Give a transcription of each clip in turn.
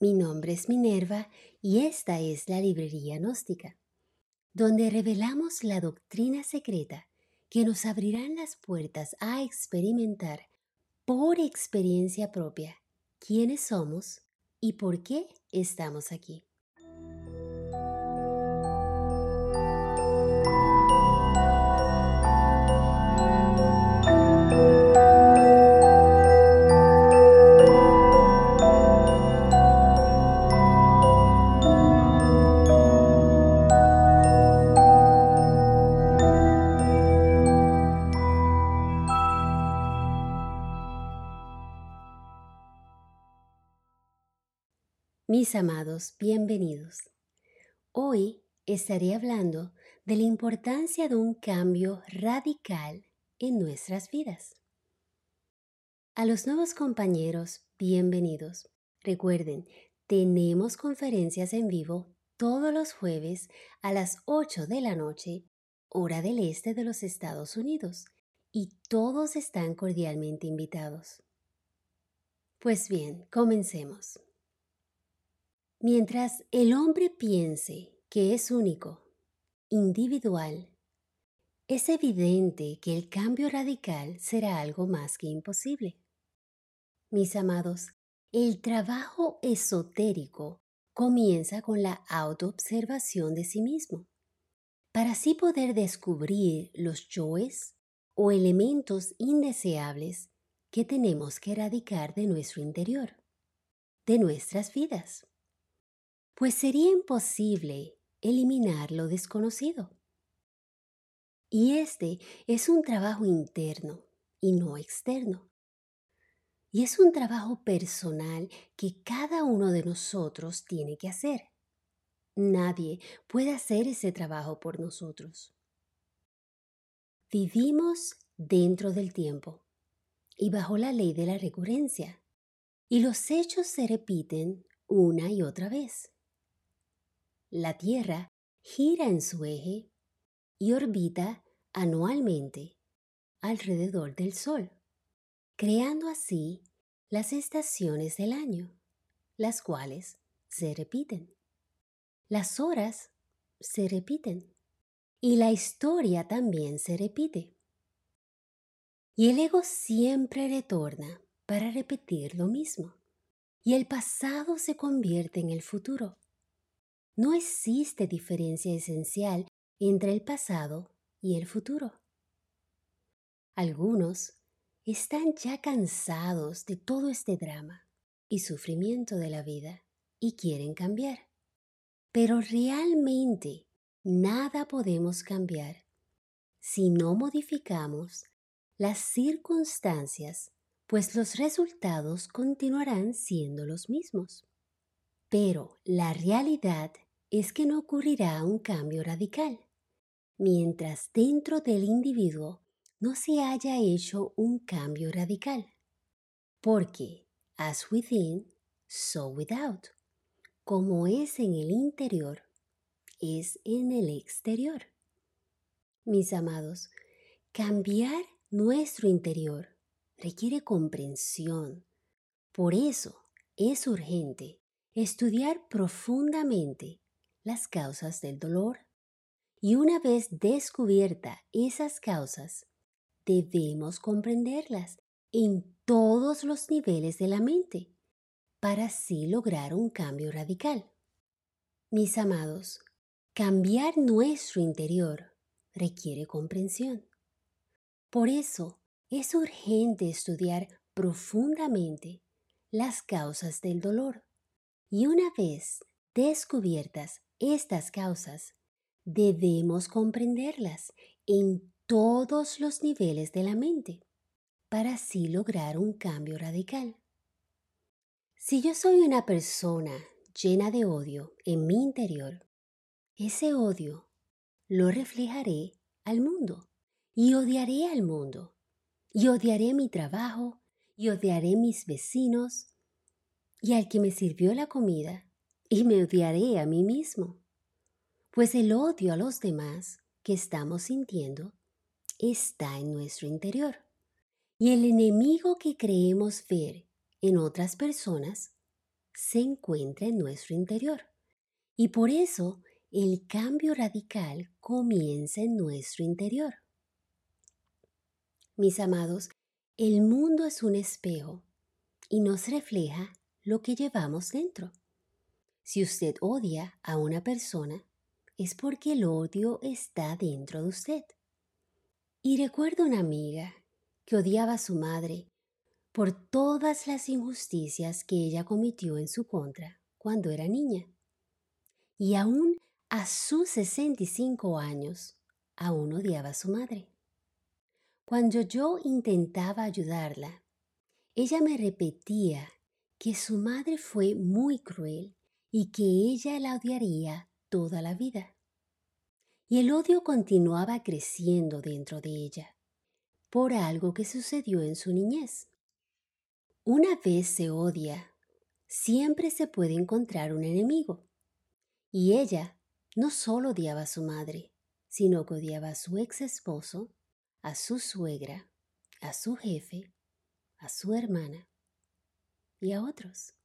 Mi nombre es Minerva y esta es la Librería Gnóstica, donde revelamos la doctrina secreta que nos abrirán las puertas a experimentar por experiencia propia quiénes somos y por qué estamos aquí. Amados, bienvenidos. Hoy estaré hablando de la importancia de un cambio radical en nuestras vidas. A los nuevos compañeros, bienvenidos. Recuerden, tenemos conferencias en vivo todos los jueves a las 8 de la noche, hora del este de los Estados Unidos, y todos están cordialmente invitados. Pues bien, comencemos. Mientras el hombre piense que es único, individual, es evidente que el cambio radical será algo más que imposible. Mis amados, el trabajo esotérico comienza con la autoobservación de sí mismo, para así poder descubrir los yoes o elementos indeseables que tenemos que erradicar de nuestro interior, de nuestras vidas pues sería imposible eliminar lo desconocido. Y este es un trabajo interno y no externo. Y es un trabajo personal que cada uno de nosotros tiene que hacer. Nadie puede hacer ese trabajo por nosotros. Vivimos dentro del tiempo y bajo la ley de la recurrencia, y los hechos se repiten una y otra vez. La Tierra gira en su eje y orbita anualmente alrededor del Sol, creando así las estaciones del año, las cuales se repiten. Las horas se repiten y la historia también se repite. Y el ego siempre retorna para repetir lo mismo, y el pasado se convierte en el futuro no existe diferencia esencial entre el pasado y el futuro. Algunos están ya cansados de todo este drama y sufrimiento de la vida y quieren cambiar. Pero realmente nada podemos cambiar si no modificamos las circunstancias, pues los resultados continuarán siendo los mismos. Pero la realidad es que no ocurrirá un cambio radical, mientras dentro del individuo no se haya hecho un cambio radical. Porque, as within, so without. Como es en el interior, es en el exterior. Mis amados, cambiar nuestro interior requiere comprensión. Por eso es urgente estudiar profundamente las causas del dolor. Y una vez descubierta esas causas, debemos comprenderlas en todos los niveles de la mente para así lograr un cambio radical. Mis amados, cambiar nuestro interior requiere comprensión. Por eso es urgente estudiar profundamente las causas del dolor y una vez descubiertas estas causas debemos comprenderlas en todos los niveles de la mente para así lograr un cambio radical. Si yo soy una persona llena de odio en mi interior, ese odio lo reflejaré al mundo y odiaré al mundo y odiaré mi trabajo y odiaré mis vecinos y al que me sirvió la comida y me odiaré a mí mismo, pues el odio a los demás que estamos sintiendo está en nuestro interior. Y el enemigo que creemos ver en otras personas se encuentra en nuestro interior. Y por eso el cambio radical comienza en nuestro interior. Mis amados, el mundo es un espejo y nos refleja lo que llevamos dentro. Si usted odia a una persona, es porque el odio está dentro de usted. Y recuerdo una amiga que odiaba a su madre por todas las injusticias que ella cometió en su contra cuando era niña. Y aún a sus 65 años, aún odiaba a su madre. Cuando yo intentaba ayudarla, ella me repetía que su madre fue muy cruel y que ella la odiaría toda la vida. Y el odio continuaba creciendo dentro de ella por algo que sucedió en su niñez. Una vez se odia, siempre se puede encontrar un enemigo. Y ella no solo odiaba a su madre, sino que odiaba a su ex esposo, a su suegra, a su jefe, a su hermana y a otros.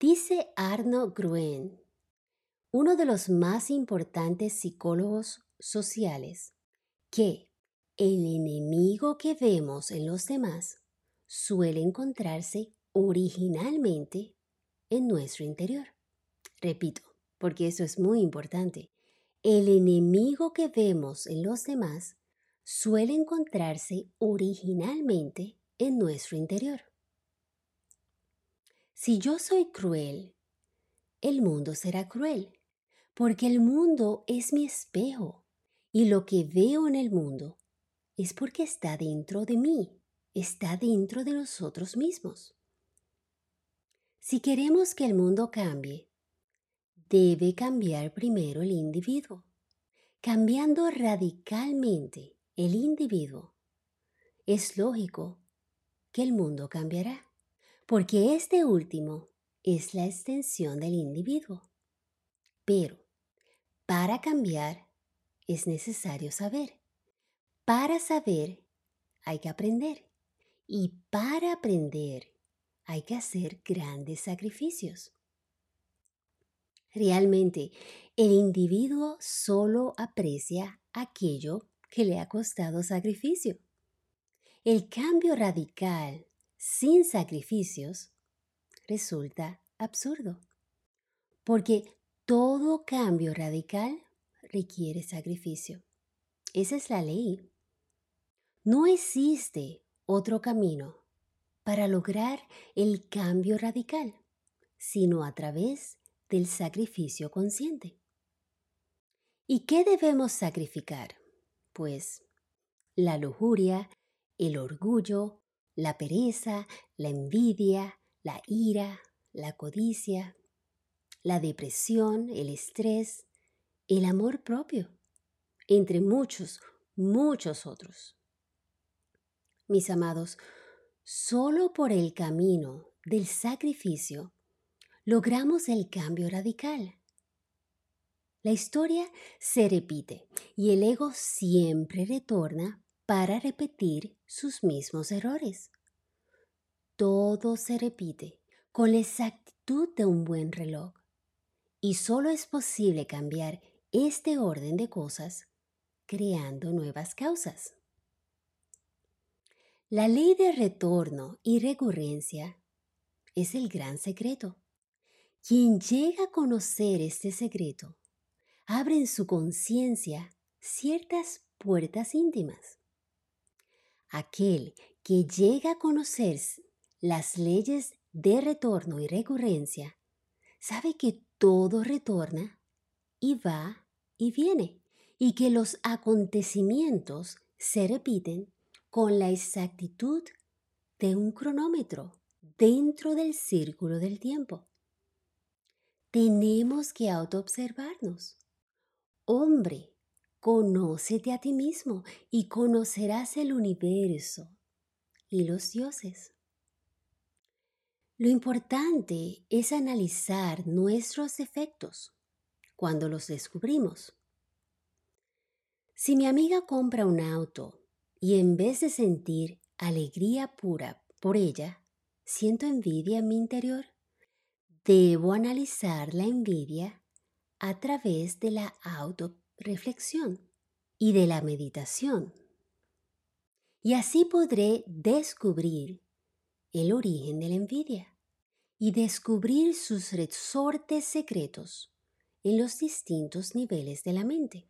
Dice Arno Gruen, uno de los más importantes psicólogos sociales, que el enemigo que vemos en los demás suele encontrarse originalmente en nuestro interior. Repito, porque eso es muy importante. El enemigo que vemos en los demás suele encontrarse originalmente en nuestro interior. Si yo soy cruel, el mundo será cruel, porque el mundo es mi espejo y lo que veo en el mundo es porque está dentro de mí, está dentro de nosotros mismos. Si queremos que el mundo cambie, debe cambiar primero el individuo. Cambiando radicalmente el individuo, es lógico que el mundo cambiará porque este último es la extensión del individuo. Pero para cambiar es necesario saber. Para saber hay que aprender. Y para aprender hay que hacer grandes sacrificios. Realmente, el individuo solo aprecia aquello que le ha costado sacrificio. El cambio radical sin sacrificios resulta absurdo, porque todo cambio radical requiere sacrificio. Esa es la ley. No existe otro camino para lograr el cambio radical, sino a través del sacrificio consciente. ¿Y qué debemos sacrificar? Pues la lujuria, el orgullo, la pereza, la envidia, la ira, la codicia, la depresión, el estrés, el amor propio, entre muchos, muchos otros. Mis amados, solo por el camino del sacrificio logramos el cambio radical. La historia se repite y el ego siempre retorna para repetir sus mismos errores. Todo se repite con la exactitud de un buen reloj y solo es posible cambiar este orden de cosas creando nuevas causas. La ley de retorno y recurrencia es el gran secreto. Quien llega a conocer este secreto abre en su conciencia ciertas puertas íntimas Aquel que llega a conocer las leyes de retorno y recurrencia, sabe que todo retorna y va y viene, y que los acontecimientos se repiten con la exactitud de un cronómetro dentro del círculo del tiempo. Tenemos que autoobservarnos. Hombre, Conócete a ti mismo y conocerás el universo y los dioses. Lo importante es analizar nuestros defectos cuando los descubrimos. Si mi amiga compra un auto y en vez de sentir alegría pura por ella, ¿Siento envidia en mi interior? Debo analizar la envidia a través de la autorreflexión y de la meditación. Y así podré descubrir el origen de la envidia y descubrir sus resortes secretos en los distintos niveles de la mente.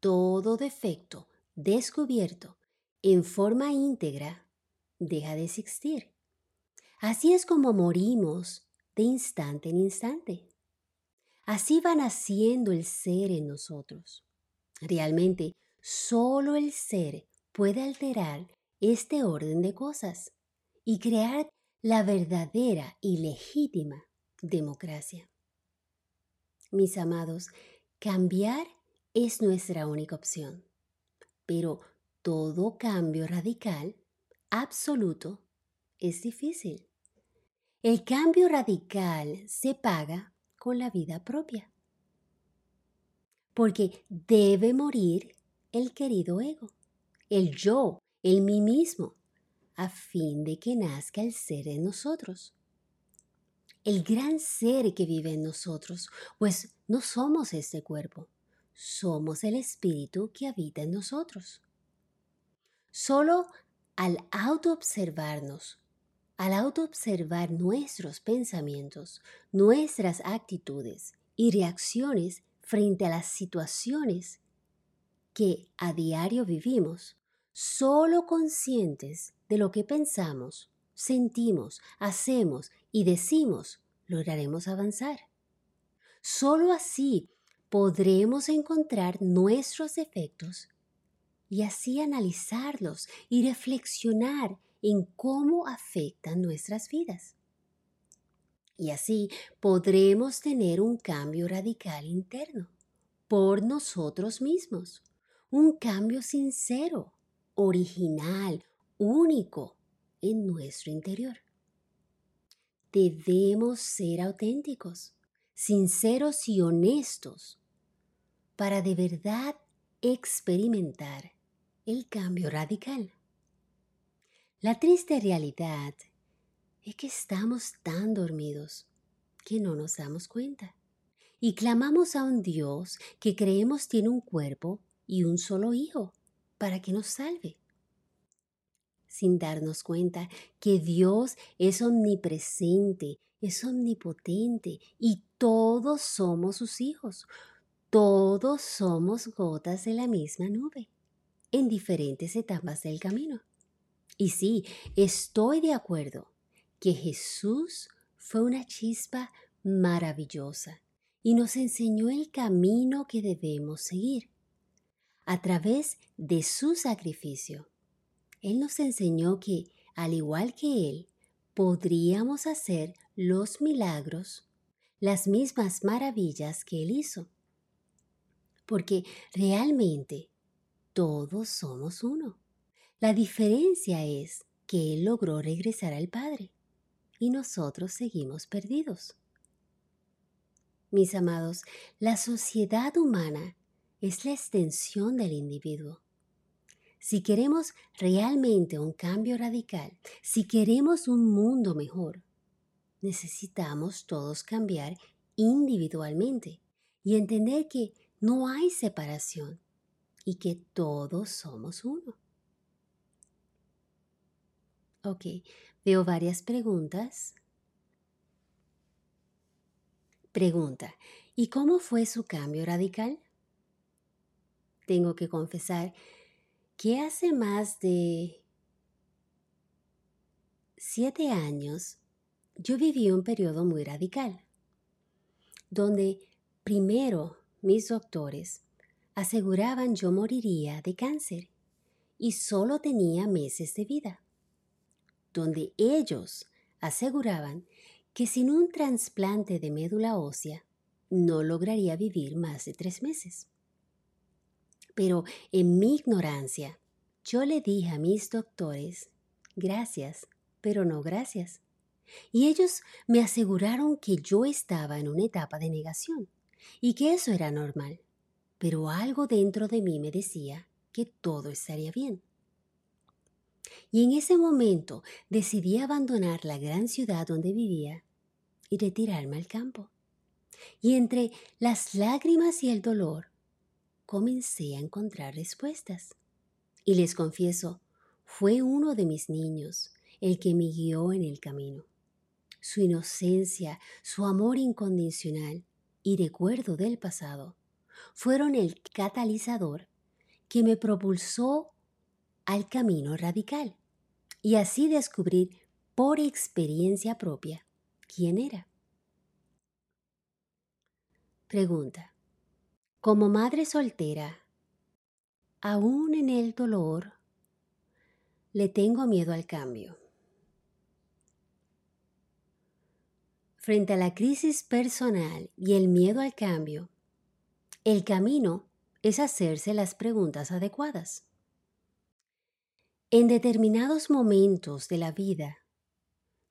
Todo defecto descubierto en forma íntegra deja de existir. Así es como morimos de instante en instante. Así va naciendo el ser en nosotros. Realmente, solo el ser puede alterar este orden de cosas y crear la verdadera y legítima democracia. Mis amados, cambiar es nuestra única opción, pero todo cambio radical, absoluto, es difícil. El cambio radical se paga con la vida propia, porque debe morir el querido ego, el yo, el mí mismo, a fin de que nazca el ser en nosotros. El gran ser que vive en nosotros, pues no somos este cuerpo, somos el espíritu que habita en nosotros. Solo al autoobservarnos, al autoobservar nuestros pensamientos, nuestras actitudes y reacciones frente a las situaciones que a diario vivimos, solo conscientes de lo que pensamos, sentimos, hacemos y decimos, lograremos avanzar. Solo así podremos encontrar nuestros defectos y así analizarlos y reflexionar en cómo afectan nuestras vidas. Y así podremos tener un cambio radical interno por nosotros mismos, un cambio sincero, original, único en nuestro interior. Debemos ser auténticos, sinceros y honestos para de verdad experimentar el cambio radical. La triste realidad es que estamos tan dormidos que no nos damos cuenta y clamamos a un Dios que creemos tiene un cuerpo y un solo hijo para que nos salve. Sin darnos cuenta que Dios es omnipresente, es omnipotente y todos somos sus hijos. Todos somos gotas de la misma nube en diferentes etapas del camino. Y sí, estoy de acuerdo que Jesús fue una chispa maravillosa y nos enseñó el camino que debemos seguir. A través de su sacrificio, Él nos enseñó que, al igual que Él, podríamos hacer los milagros, las mismas maravillas que Él hizo. Porque realmente todos somos uno. La diferencia es que Él logró regresar al Padre y nosotros seguimos perdidos. Mis amados, la sociedad humana es la extensión del individuo. Si queremos realmente un cambio radical, si queremos un mundo mejor, necesitamos todos cambiar individualmente y entender que no hay separación y que todos somos uno. Ok, veo varias preguntas. Pregunta, ¿y cómo fue su cambio radical? Tengo que confesar que hace más de siete años yo viví un periodo muy radical, donde primero mis doctores aseguraban yo moriría de cáncer y solo tenía meses de vida, donde ellos aseguraban que sin un trasplante de médula ósea no lograría vivir más de tres meses. Pero en mi ignorancia, yo le dije a mis doctores, gracias, pero no gracias. Y ellos me aseguraron que yo estaba en una etapa de negación y que eso era normal pero algo dentro de mí me decía que todo estaría bien. Y en ese momento decidí abandonar la gran ciudad donde vivía y retirarme al campo. Y entre las lágrimas y el dolor, comencé a encontrar respuestas. Y les confieso, fue uno de mis niños el que me guió en el camino. Su inocencia, su amor incondicional y recuerdo del pasado fueron el catalizador que me propulsó al camino radical y así descubrir por experiencia propia quién era. Pregunta. Como madre soltera, aún en el dolor, le tengo miedo al cambio. Frente a la crisis personal y el miedo al cambio, el camino es hacerse las preguntas adecuadas. En determinados momentos de la vida,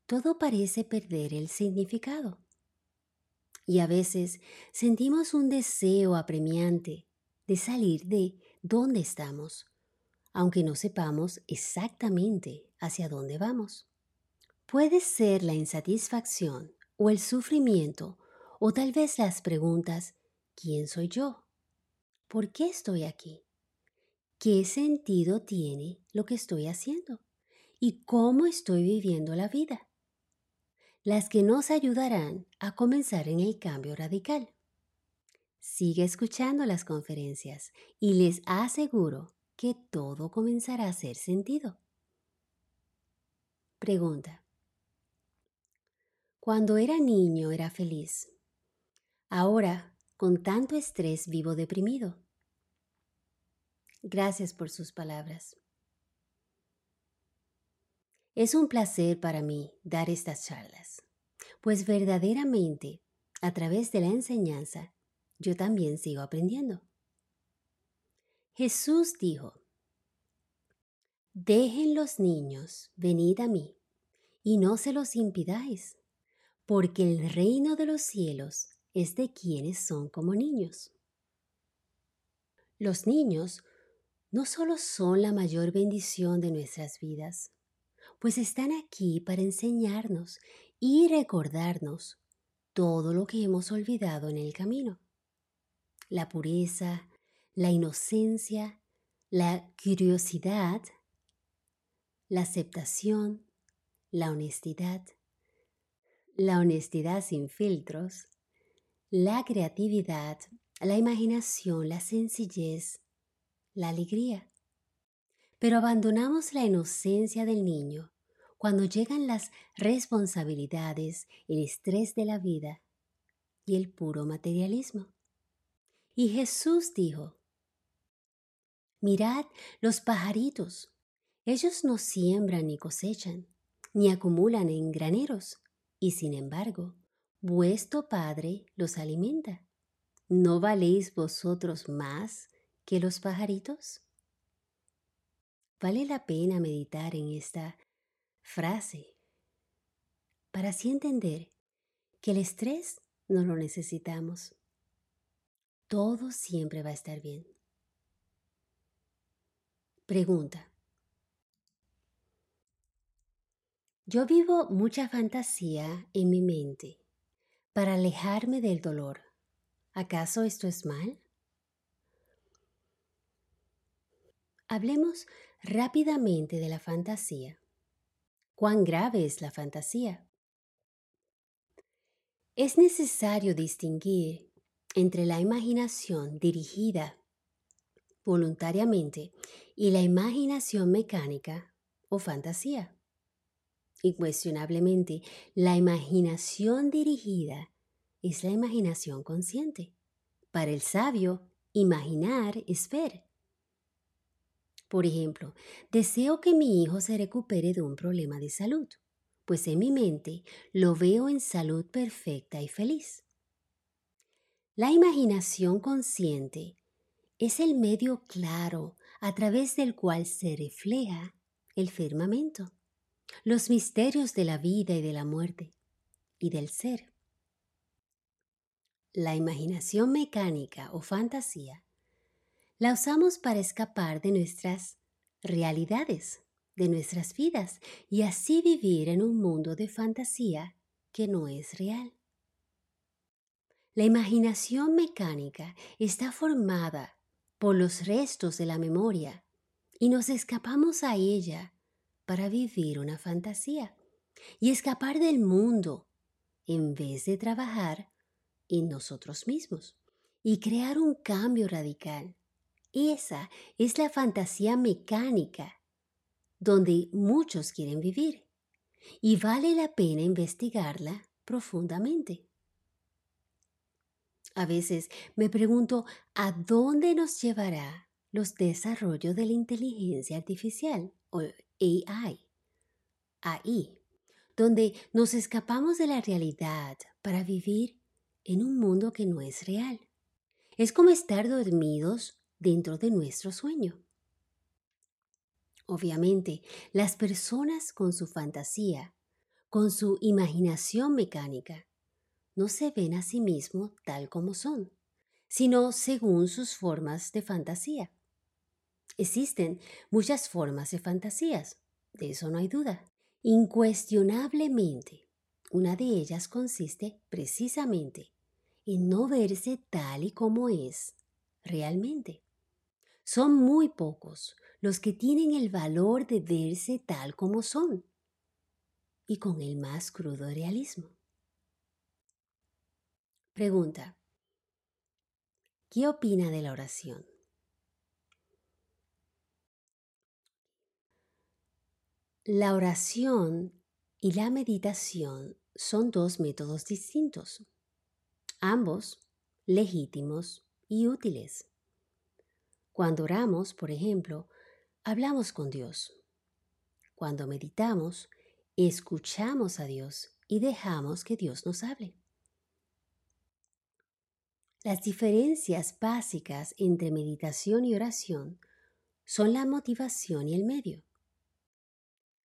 todo parece perder el significado. Y a veces sentimos un deseo apremiante de salir de donde estamos, aunque no sepamos exactamente hacia dónde vamos. Puede ser la insatisfacción o el sufrimiento o tal vez las preguntas ¿quién soy yo? ¿Por qué estoy aquí? ¿Qué sentido tiene lo que estoy haciendo? ¿Y cómo estoy viviendo la vida? Las que nos ayudarán a comenzar en el cambio radical. Sigue escuchando las conferencias y les aseguro que todo comenzará a hacer sentido. Pregunta. Cuando era niño era feliz. Ahora, con tanto estrés, vivo deprimido. Gracias por sus palabras. Es un placer para mí dar estas charlas, pues verdaderamente, a través de la enseñanza, yo también sigo aprendiendo. Jesús dijo, Dejen los niños, venid a mí, y no se los impidáis, porque el reino de los cielos es de quienes son como niños. Los niños no solo son la mayor bendición de nuestras vidas, pues están aquí para enseñarnos y recordarnos todo lo que hemos olvidado en el camino. La pureza, la inocencia, la curiosidad, la aceptación, la honestidad, la honestidad sin filtros, la creatividad, la imaginación, la sencillez, la alegría. Pero abandonamos la inocencia del niño cuando llegan las responsabilidades, el estrés de la vida y el puro materialismo. Y Jesús dijo, Mirad los pajaritos, ellos no siembran ni cosechan, ni acumulan en graneros, y sin embargo, vuestro Padre los alimenta. ¿No valéis vosotros más que los pajaritos? Vale la pena meditar en esta frase para así entender que el estrés no lo necesitamos. Todo siempre va a estar bien. Pregunta. Yo vivo mucha fantasía en mi mente para alejarme del dolor. ¿Acaso esto es mal? Hablemos rápidamente de la fantasía. ¿Cuán grave es la fantasía? Es necesario distinguir entre la imaginación dirigida voluntariamente y la imaginación mecánica o fantasía. Incuestionablemente, la imaginación dirigida es la imaginación consciente. Para el sabio, imaginar es ver. Por ejemplo, deseo que mi hijo se recupere de un problema de salud, pues en mi mente lo veo en salud perfecta y feliz. La imaginación consciente es el medio claro a través del cual se refleja el firmamento, los misterios de la vida y de la muerte y del ser. La imaginación mecánica o fantasía la usamos para escapar de nuestras realidades, de nuestras vidas y así vivir en un mundo de fantasía que no es real. La imaginación mecánica está formada por los restos de la memoria y nos escapamos a ella para vivir una fantasía y escapar del mundo en vez de trabajar en nosotros mismos y crear un cambio radical. Esa es la fantasía mecánica donde muchos quieren vivir y vale la pena investigarla profundamente. A veces me pregunto a dónde nos llevará los desarrollos de la inteligencia artificial o AI, AI, donde nos escapamos de la realidad para vivir en un mundo que no es real. Es como estar dormidos dentro de nuestro sueño. Obviamente, las personas con su fantasía, con su imaginación mecánica, no se ven a sí mismos tal como son, sino según sus formas de fantasía. Existen muchas formas de fantasías, de eso no hay duda. Incuestionablemente, una de ellas consiste precisamente en no verse tal y como es realmente. Son muy pocos los que tienen el valor de verse tal como son y con el más crudo realismo. Pregunta. ¿Qué opina de la oración? La oración y la meditación son dos métodos distintos, ambos legítimos y útiles. Cuando oramos, por ejemplo, hablamos con Dios. Cuando meditamos, escuchamos a Dios y dejamos que Dios nos hable. Las diferencias básicas entre meditación y oración son la motivación y el medio.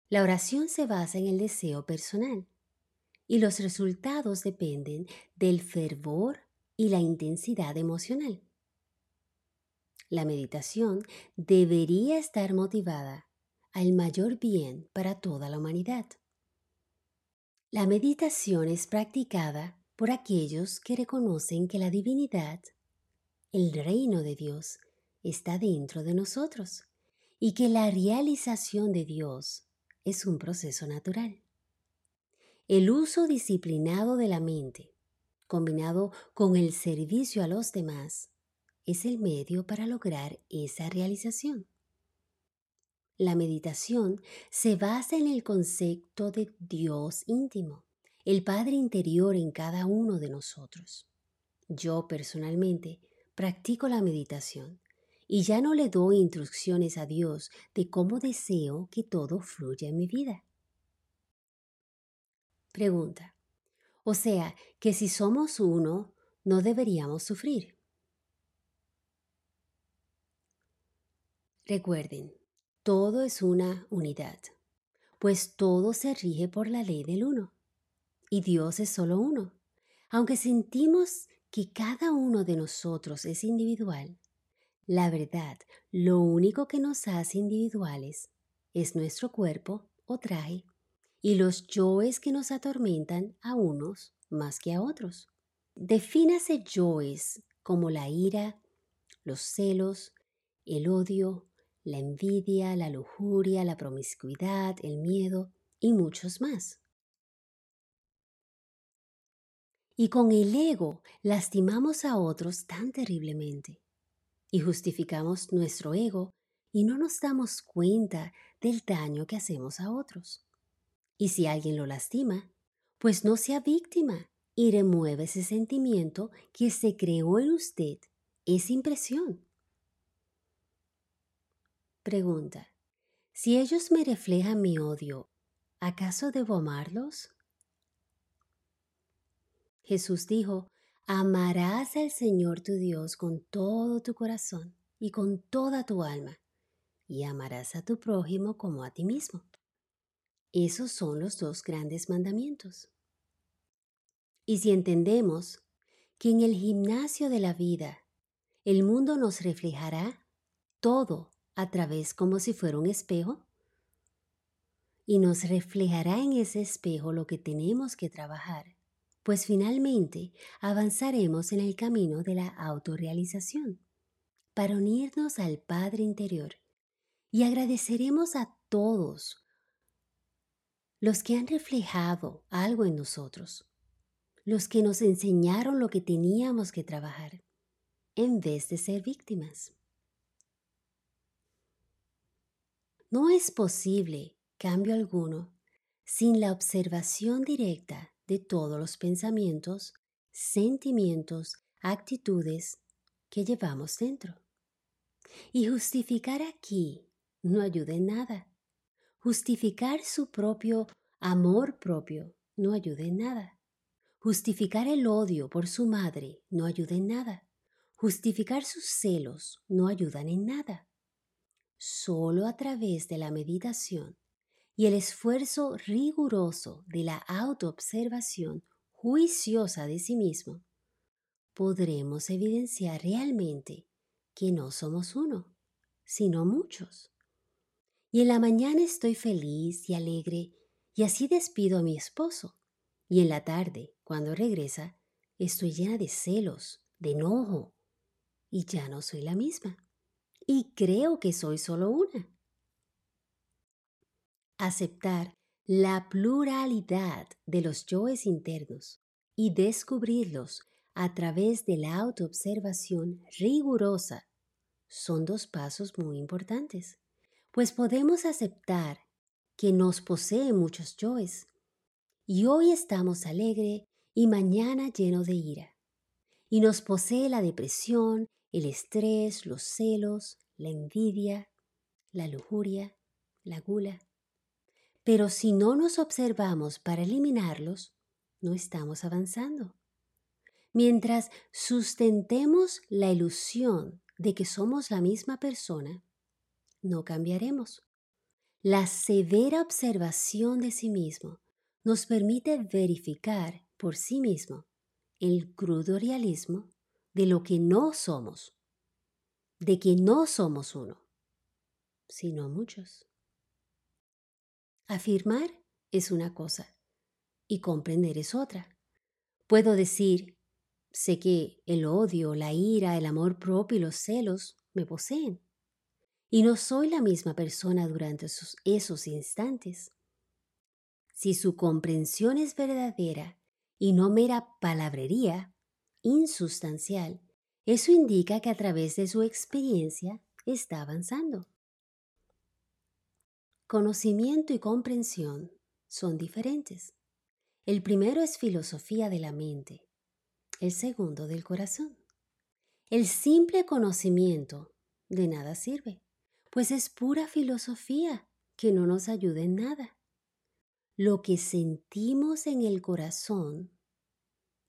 La oración se basa en el deseo personal y los resultados dependen del fervor y la intensidad emocional. La meditación debería estar motivada al mayor bien para toda la humanidad. La meditación es practicada por aquellos que reconocen que la divinidad, el reino de Dios, está dentro de nosotros y que la realización de Dios es un proceso natural. El uso disciplinado de la mente, combinado con el servicio a los demás, es el medio para lograr esa realización. La meditación se basa en el concepto de Dios íntimo el Padre interior en cada uno de nosotros. Yo personalmente practico la meditación y ya no le doy instrucciones a Dios de cómo deseo que todo fluya en mi vida. Pregunta. O sea, que si somos uno, no deberíamos sufrir. Recuerden, todo es una unidad, pues todo se rige por la ley del uno y Dios es solo uno. Aunque sentimos que cada uno de nosotros es individual, la verdad, lo único que nos hace individuales es nuestro cuerpo o traje y los yoes que nos atormentan a unos más que a otros. Defínase yoes como la ira, los celos, el odio, la envidia, la lujuria, la promiscuidad, el miedo y muchos más. Y con el ego lastimamos a otros tan terriblemente. Y justificamos nuestro ego y no nos damos cuenta del daño que hacemos a otros. Y si alguien lo lastima, pues no sea víctima y remueve ese sentimiento que se creó en usted, esa impresión. Pregunta. Si ellos me reflejan mi odio, ¿acaso debo amarlos? Jesús dijo, amarás al Señor tu Dios con todo tu corazón y con toda tu alma, y amarás a tu prójimo como a ti mismo. Esos son los dos grandes mandamientos. Y si entendemos que en el gimnasio de la vida el mundo nos reflejará todo a través como si fuera un espejo, y nos reflejará en ese espejo lo que tenemos que trabajar, pues finalmente avanzaremos en el camino de la autorrealización para unirnos al Padre interior. Y agradeceremos a todos los que han reflejado algo en nosotros, los que nos enseñaron lo que teníamos que trabajar, en vez de ser víctimas. No es posible cambio alguno sin la observación directa de todos los pensamientos, sentimientos, actitudes que llevamos dentro. Y justificar aquí no ayuda en nada. Justificar su propio amor propio no ayuda en nada. Justificar el odio por su madre no ayuda en nada. Justificar sus celos no ayudan en nada. Solo a través de la meditación y el esfuerzo riguroso de la autoobservación juiciosa de sí mismo, podremos evidenciar realmente que no somos uno, sino muchos. Y en la mañana estoy feliz y alegre y así despido a mi esposo. Y en la tarde, cuando regresa, estoy llena de celos, de enojo, y ya no soy la misma y creo que soy solo una. Aceptar la pluralidad de los yoes internos y descubrirlos a través de la autoobservación rigurosa son dos pasos muy importantes, pues podemos aceptar que nos posee muchos yoes y hoy estamos alegre y mañana lleno de ira, y nos posee la depresión, el estrés, los celos, la envidia, la lujuria, la gula. Pero si no nos observamos para eliminarlos, no estamos avanzando. Mientras sustentemos la ilusión de que somos la misma persona, no cambiaremos. La severa observación de sí mismo nos permite verificar por sí mismo el crudo realismo de lo que no somos, de que no somos uno, sino muchos. Afirmar es una cosa y comprender es otra. Puedo decir, sé que el odio, la ira, el amor propio y los celos me poseen, y no soy la misma persona durante esos, esos instantes. Si su comprensión es verdadera y no mera palabrería, insustancial, eso indica que a través de su experiencia está avanzando. Conocimiento y comprensión son diferentes. El primero es filosofía de la mente, el segundo del corazón. El simple conocimiento de nada sirve, pues es pura filosofía que no nos ayuda en nada. Lo que sentimos en el corazón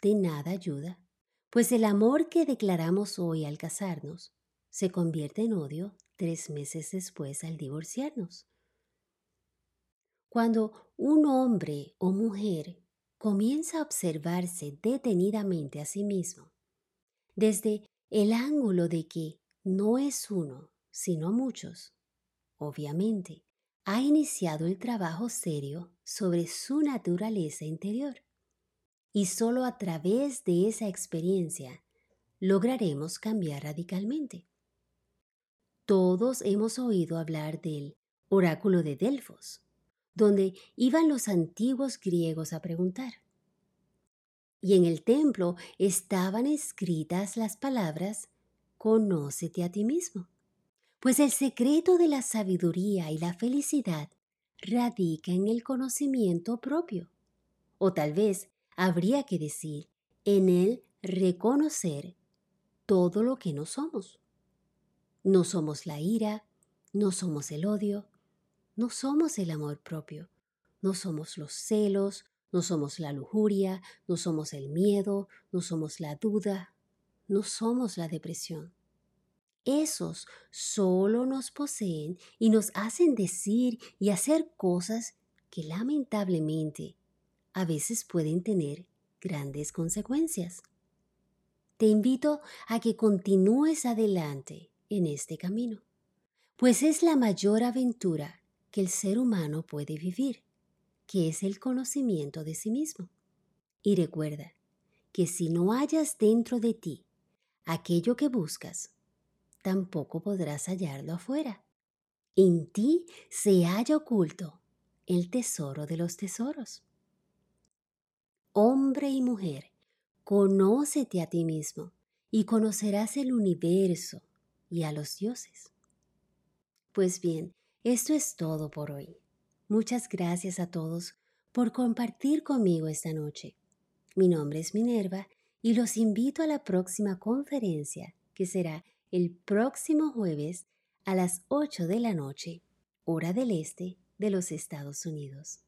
de nada ayuda pues el amor que declaramos hoy al casarnos se convierte en odio tres meses después al divorciarnos. Cuando un hombre o mujer comienza a observarse detenidamente a sí mismo, desde el ángulo de que no es uno, sino muchos, obviamente, ha iniciado el trabajo serio sobre su naturaleza interior y solo a través de esa experiencia lograremos cambiar radicalmente. Todos hemos oído hablar del oráculo de Delfos, donde iban los antiguos griegos a preguntar. Y en el templo estaban escritas las palabras Conócete a ti mismo, pues el secreto de la sabiduría y la felicidad radica en el conocimiento propio, o tal vez habría que decir en él reconocer todo lo que no somos. No somos la ira, no somos el odio, no somos el amor propio, no somos los celos, no somos la lujuria, no somos el miedo, no somos la duda, no somos la depresión. Esos solo nos poseen y nos hacen decir y hacer cosas que lamentablemente a veces pueden tener grandes consecuencias. Te invito a que continúes adelante en este camino, pues es la mayor aventura que el ser humano puede vivir, que es el conocimiento de sí mismo. Y recuerda que si no hallas dentro de ti aquello que buscas, tampoco podrás hallarlo afuera. En ti se halla oculto el tesoro de los tesoros. Hombre y mujer, conócete a ti mismo y conocerás el universo y a los dioses. Pues bien, esto es todo por hoy. Muchas gracias a todos por compartir conmigo esta noche. Mi nombre es Minerva y los invito a la próxima conferencia que será el próximo jueves a las 8 de la noche, hora del este de los Estados Unidos.